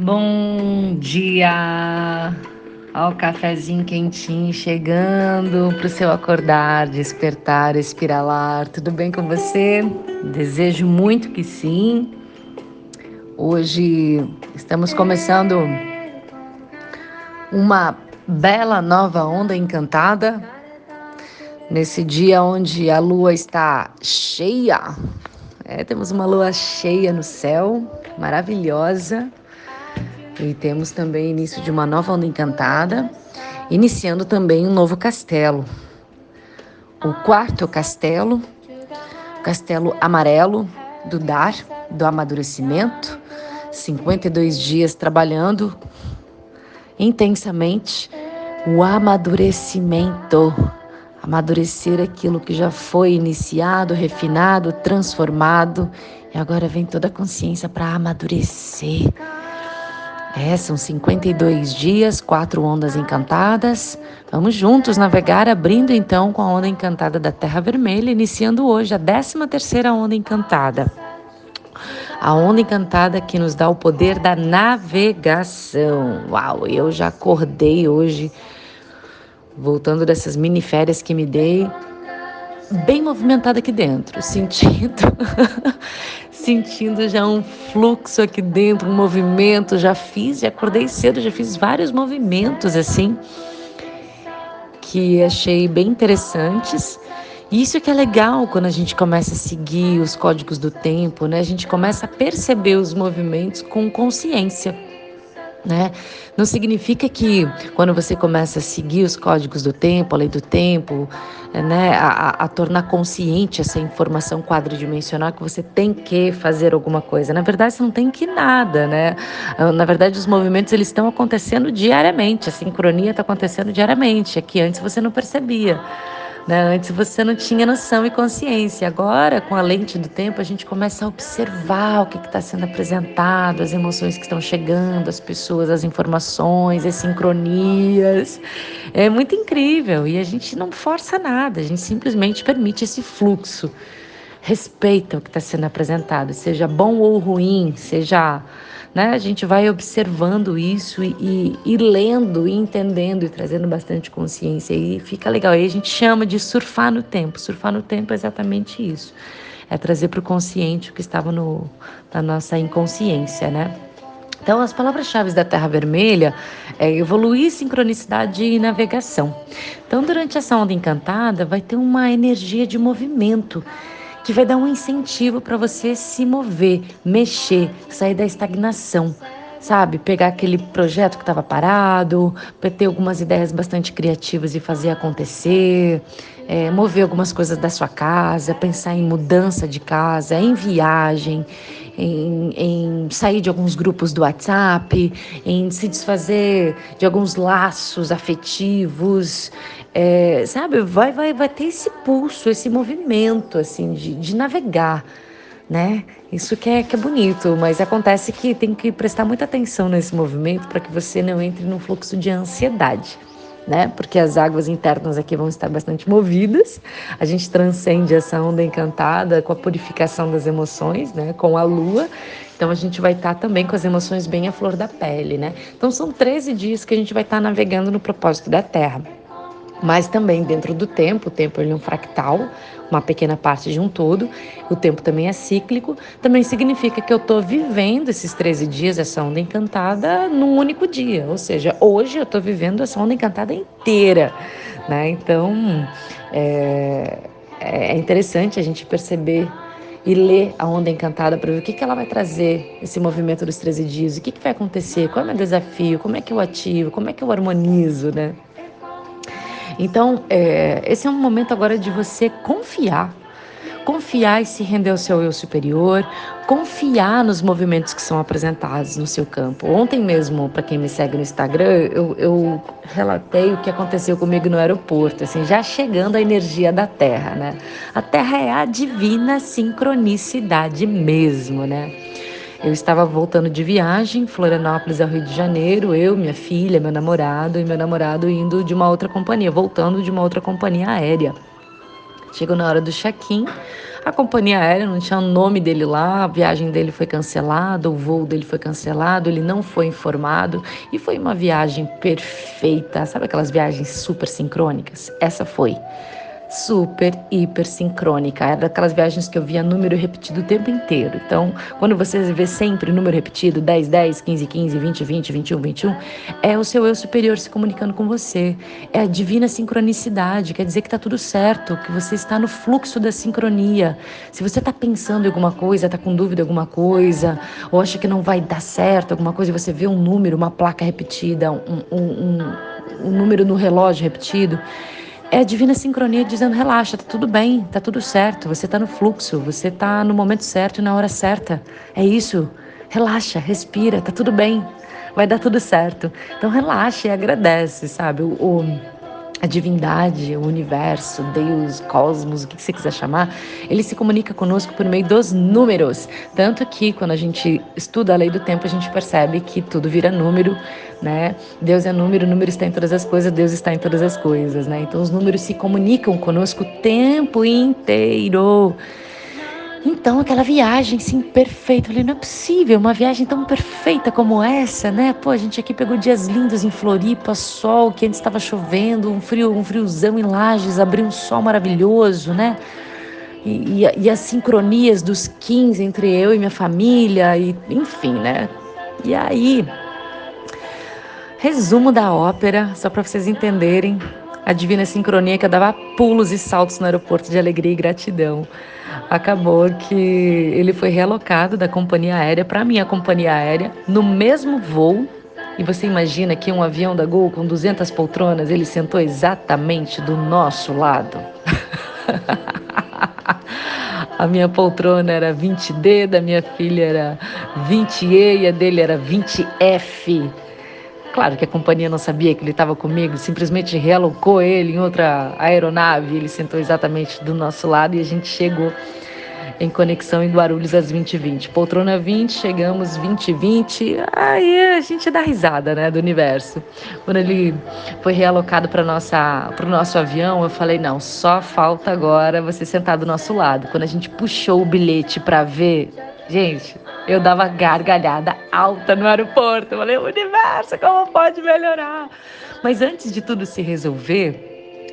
Bom dia! Ó, o cafezinho quentinho chegando para o seu acordar, despertar, espiralar. Tudo bem com você? Desejo muito que sim. Hoje estamos começando uma bela nova onda encantada. Nesse dia onde a lua está cheia. É, temos uma lua cheia no céu, maravilhosa e temos também início de uma nova onda encantada, iniciando também um novo castelo. O quarto castelo, o castelo amarelo do dar, do amadurecimento, 52 dias trabalhando intensamente o amadurecimento. Amadurecer aquilo que já foi iniciado, refinado, transformado, e agora vem toda a consciência para amadurecer é, são 52 dias, quatro ondas encantadas. Vamos juntos navegar, abrindo então com a onda encantada da Terra Vermelha, iniciando hoje a 13 terceira onda encantada. A onda encantada que nos dá o poder da navegação. Uau, eu já acordei hoje, voltando dessas mini férias que me dei, bem movimentada aqui dentro, sentindo sentindo já um fluxo aqui dentro, um movimento. Já fiz, já acordei cedo, já fiz vários movimentos assim que achei bem interessantes. Isso que é legal quando a gente começa a seguir os códigos do tempo, né? A gente começa a perceber os movimentos com consciência né? Não significa que quando você começa a seguir os códigos do tempo, a lei do tempo, é, né, a, a, tornar consciente essa informação quadridimensional que você tem que fazer alguma coisa. Na verdade, você não tem que nada, né? Na verdade, os movimentos eles estão acontecendo diariamente, a sincronia está acontecendo diariamente, é que antes você não percebia. Né? Antes você não tinha noção e consciência. Agora, com a lente do tempo, a gente começa a observar o que está sendo apresentado, as emoções que estão chegando, as pessoas, as informações, as sincronias. É muito incrível. E a gente não força nada, a gente simplesmente permite esse fluxo. Respeita o que está sendo apresentado, seja bom ou ruim, seja né? A gente vai observando isso e, e, e lendo, e entendendo e trazendo bastante consciência e fica legal. Aí a gente chama de surfar no tempo. Surfar no tempo é exatamente isso. É trazer para o consciente o que estava no, na nossa inconsciência, né? Então, as palavras-chave da Terra Vermelha é evoluir, sincronicidade e navegação. Então, durante essa onda encantada, vai ter uma energia de movimento que vai dar um incentivo para você se mover, mexer, sair da estagnação, sabe? Pegar aquele projeto que estava parado, ter algumas ideias bastante criativas e fazer acontecer, é, mover algumas coisas da sua casa, pensar em mudança de casa, em viagem, em, em, sair de alguns grupos do WhatsApp, em se desfazer de alguns laços afetivos, é, sabe? Vai, vai, vai ter esse pulso, esse movimento, assim, de, de navegar, né? Isso que é, que é bonito, mas acontece que tem que prestar muita atenção nesse movimento para que você não entre num fluxo de ansiedade né? Porque as águas internas aqui vão estar bastante movidas. A gente transcende essa onda encantada com a purificação das emoções, né? Com a lua. Então a gente vai estar também com as emoções bem à flor da pele, né? Então são 13 dias que a gente vai estar navegando no propósito da Terra mas também dentro do tempo, o tempo é um fractal, uma pequena parte de um todo, o tempo também é cíclico, também significa que eu estou vivendo esses 13 dias, essa onda encantada, num único dia, ou seja, hoje eu estou vivendo essa onda encantada inteira, né? Então, é, é interessante a gente perceber e ler a onda encantada para ver o que, que ela vai trazer, esse movimento dos 13 dias, o que, que vai acontecer, qual é o meu desafio, como é que eu ativo, como é que eu harmonizo, né? Então, é, esse é um momento agora de você confiar. Confiar e se render ao seu eu superior, confiar nos movimentos que são apresentados no seu campo. Ontem mesmo, para quem me segue no Instagram, eu, eu, relatei o que aconteceu comigo no aeroporto, assim, já chegando a energia da Terra, né? A Terra é a divina sincronicidade mesmo, né? Eu estava voltando de viagem, Florianópolis ao Rio de Janeiro, eu, minha filha, meu namorado e meu namorado indo de uma outra companhia, voltando de uma outra companhia aérea. Chegou na hora do check-in, a companhia aérea não tinha o nome dele lá, a viagem dele foi cancelada, o voo dele foi cancelado, ele não foi informado e foi uma viagem perfeita. Sabe aquelas viagens super sincrônicas? Essa foi super, hiper sincrônica. Era daquelas viagens que eu via número repetido o tempo inteiro. Então, quando você vê sempre número repetido, 10, 10, 15, 15, 20, 20, 21, 21, é o seu eu superior se comunicando com você. É a divina sincronicidade, quer dizer que está tudo certo, que você está no fluxo da sincronia. Se você está pensando em alguma coisa, está com dúvida em alguma coisa, ou acha que não vai dar certo alguma coisa, você vê um número, uma placa repetida, um, um, um, um número no relógio repetido, é a divina sincronia dizendo: relaxa, tá tudo bem, tá tudo certo, você tá no fluxo, você tá no momento certo e na hora certa. É isso. Relaxa, respira, tá tudo bem, vai dar tudo certo. Então relaxa e agradece, sabe? O, o a divindade, o universo, Deus, cosmos, o que você quiser chamar, ele se comunica conosco por meio dos números. Tanto que quando a gente estuda a lei do tempo, a gente percebe que tudo vira número, né? Deus é número, o número está em todas as coisas, Deus está em todas as coisas, né? Então os números se comunicam conosco o tempo inteiro. Então, aquela viagem, sim, perfeita. Eu falei, não é possível, uma viagem tão perfeita como essa, né? Pô, a gente aqui pegou dias lindos em Floripa, sol, que antes estava chovendo, um frio, um friozão em Lages, abriu um sol maravilhoso, né? E, e, e, as sincronias dos 15 entre eu e minha família, e enfim, né? E aí, resumo da ópera, só para vocês entenderem a divina sincronia que eu dava pulos e saltos no aeroporto de alegria e gratidão acabou que ele foi realocado da companhia aérea para minha companhia aérea no mesmo voo. E você imagina que um avião da Gol com 200 poltronas, ele sentou exatamente do nosso lado. a minha poltrona era 20D, da minha filha era 20E e a dele era 20F. Claro que a companhia não sabia que ele estava comigo, simplesmente realocou ele em outra aeronave. Ele sentou exatamente do nosso lado e a gente chegou em conexão em Guarulhos às 20h20. Poltrona 20, chegamos 20h20, aí a gente dá risada, né, do universo. Quando ele foi realocado para o nosso avião, eu falei, não, só falta agora você sentar do nosso lado. Quando a gente puxou o bilhete para ver, gente, eu dava gargalhada alta no aeroporto. Eu falei, universo, como pode melhorar? Mas antes de tudo se resolver,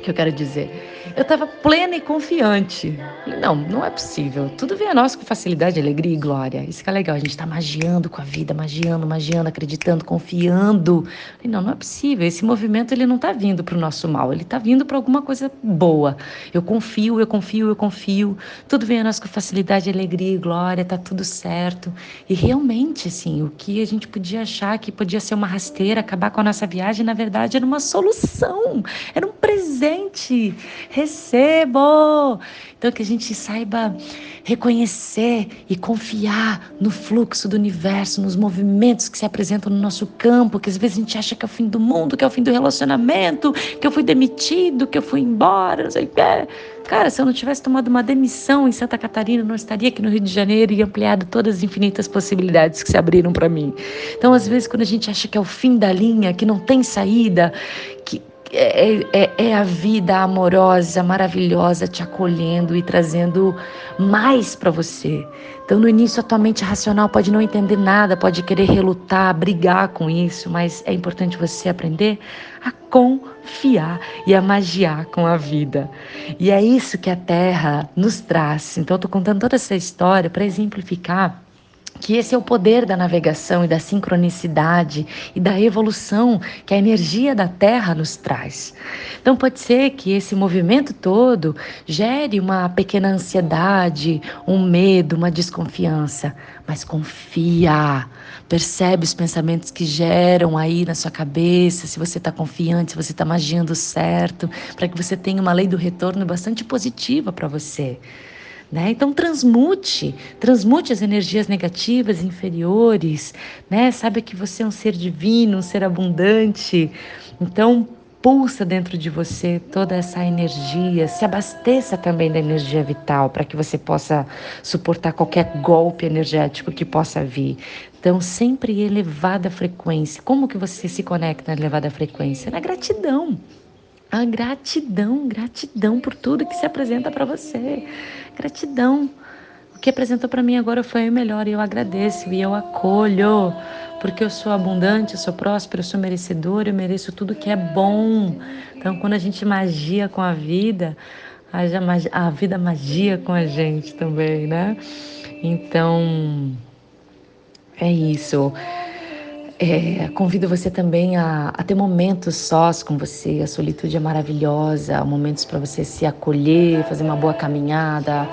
que eu quero dizer? eu estava plena e confiante. Não, não é possível. Tudo vem a nós com facilidade, alegria e glória. Isso que é legal. A gente está magiando com a vida, magiando, magiando, acreditando, confiando. Não, não é possível. Esse movimento ele não está vindo para o nosso mal. Ele está vindo para alguma coisa boa. Eu confio, eu confio, eu confio. Tudo vem a nós com facilidade, alegria e glória. Tá tudo certo. E realmente, assim, o que a gente podia achar que podia ser uma rasteira, acabar com a nossa viagem, na verdade era uma solução. Era um presente recebo. Então, que a gente saiba reconhecer e confiar no fluxo do universo, nos movimentos que se apresentam no nosso campo, que às vezes a gente acha que é o fim do mundo, que é o fim do relacionamento, que eu fui demitido, que eu fui embora, não sei o que. Cara, se eu não tivesse tomado uma demissão em Santa Catarina, não estaria aqui no Rio de Janeiro e ampliado todas as infinitas possibilidades que se abriram para mim. Então, às vezes, quando a gente acha que é o fim da linha, que não tem saída, que, é, é, é, a vida amorosa, maravilhosa te acolhendo e trazendo mais para você. Então, no início, a tua mente racional pode não entender nada, pode querer relutar, brigar com isso, mas é importante você aprender a confiar e a magiar com a vida. E é isso que a Terra nos traz. Então, eu estou contando toda essa história para exemplificar que esse é o poder da navegação e da sincronicidade e da evolução que a energia da Terra nos traz. Então pode ser que esse movimento todo gere uma pequena ansiedade, um medo, uma desconfiança, mas confia. Percebe os pensamentos que geram aí na sua cabeça, se você está confiante, se você está magiando certo, para que você tenha uma lei do retorno bastante positiva para você. Né? Então transmute, transmute as energias negativas inferiores, né? Saiba que você é um ser divino, um ser abundante. Então pulsa dentro de você toda essa energia, se abasteça também da energia vital para que você possa suportar qualquer golpe energético que possa vir. Então, sempre elevada frequência. Como que você se conecta na elevada frequência? Na gratidão. A gratidão, gratidão por tudo que se apresenta para você. Gratidão. O que apresentou para mim agora foi o melhor e eu agradeço e eu acolho, porque eu sou abundante, eu sou próspero, eu sou merecedor, eu mereço tudo que é bom. Então, quando a gente magia com a vida, a vida magia com a gente também, né? Então, é isso. É, convido você também a, a, ter momentos sós com você. A solitude é maravilhosa, momentos para você se acolher, fazer uma boa caminhada,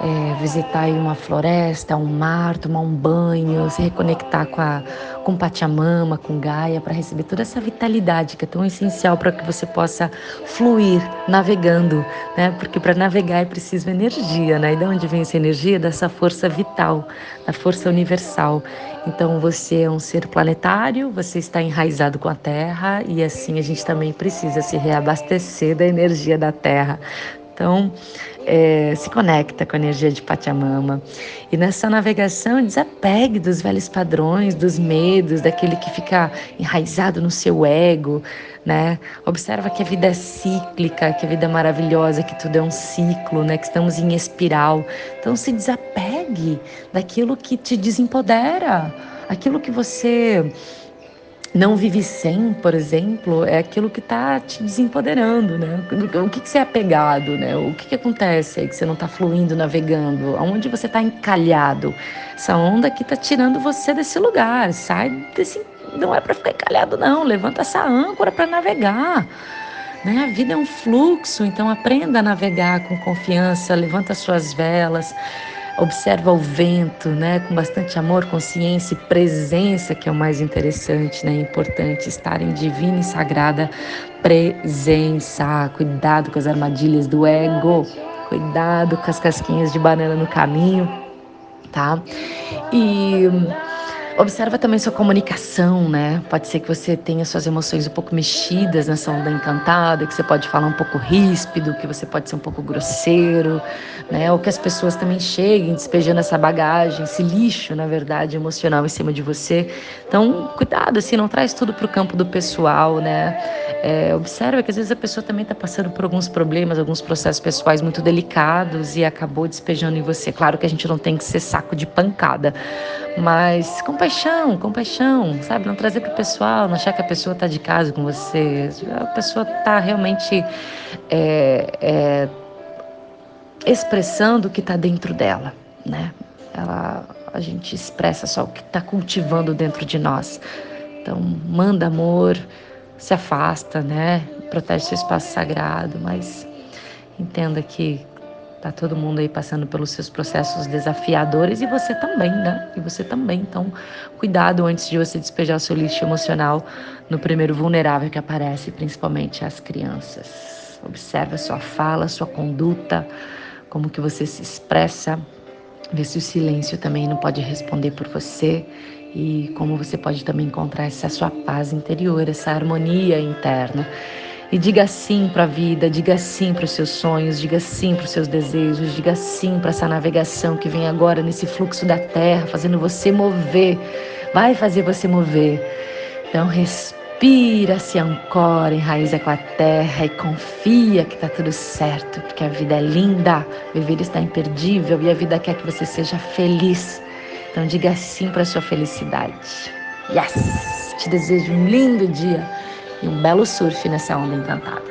é, visitar uma floresta, um mar, tomar um banho, se reconectar com, a, com Pachamama, com Gaia, para receber toda essa vitalidade que é tão essencial para que você possa fluir navegando, né? Porque para navegar é preciso energia, né? E de onde vem essa energia? Dessa força vital, da força universal. Então você é um ser planetário, você está enraizado com a Terra e assim a gente também precisa se reabastecer da energia da Terra. Então, é, se conecta com a energia de Pachamama. E nessa navegação, desapegue dos velhos padrões, dos medos, daquele que fica enraizado no seu ego, né? Observa que a vida é cíclica, que a vida é maravilhosa, que tudo é um ciclo, né? Que estamos em espiral. Então, se desapegue daquilo que te desempodera, aquilo que você não vive sem, por exemplo, é aquilo que está te desempoderando, né? O que, que você é apegado, né? O que, que acontece aí que você não está fluindo, navegando? Aonde você está encalhado? Essa onda aqui está tirando você desse lugar. Sai desse. Não é para ficar encalhado, não. Levanta essa âncora para navegar. Né? A vida é um fluxo, então aprenda a navegar com confiança, levanta suas velas, observa o vento, né, com bastante amor, consciência e presença, que é o mais interessante, né, importante estar em divina e sagrada presença. Cuidado com as armadilhas do ego, cuidado com as casquinhas de banana no caminho, tá? E Observa também sua comunicação, né? Pode ser que você tenha suas emoções um pouco mexidas nessa onda encantada, que você pode falar um pouco ríspido, que você pode ser um pouco grosseiro, né? Ou que as pessoas também cheguem despejando essa bagagem, esse lixo, na verdade, emocional em cima de você. Então, cuidado, assim, não traz tudo para o campo do pessoal, né? É, observa que às vezes a pessoa também está passando por alguns problemas, alguns processos pessoais muito delicados e acabou despejando em você. Claro que a gente não tem que ser saco de pancada, mas compaixão, compaixão, sabe? Não trazer para o pessoal, não achar que a pessoa está de casa com você. A pessoa está realmente é, é, expressando o que está dentro dela, né? Ela, a gente expressa só o que está cultivando dentro de nós. Então, manda amor se afasta, né? Protege seu espaço sagrado, mas entenda que tá todo mundo aí passando pelos seus processos desafiadores e você também, né? E você também. Então, cuidado antes de você despejar o seu lixo emocional no primeiro vulnerável que aparece, principalmente as crianças. Observe a sua fala, a sua conduta, como que você se expressa. Vê se o silêncio também não pode responder por você e como você pode também encontrar essa sua paz interior, essa harmonia interna. E diga sim para a vida, diga sim para os seus sonhos, diga sim para os seus desejos, diga sim para essa navegação que vem agora nesse fluxo da terra, fazendo você mover, vai fazer você mover. Então respira, se ancora, enraiza com a terra e confia que está tudo certo, porque a vida é linda, viver está imperdível e a vida quer que você seja feliz. Então diga sim para sua felicidade. Yes! Te desejo um lindo dia e um belo surf nessa onda encantada.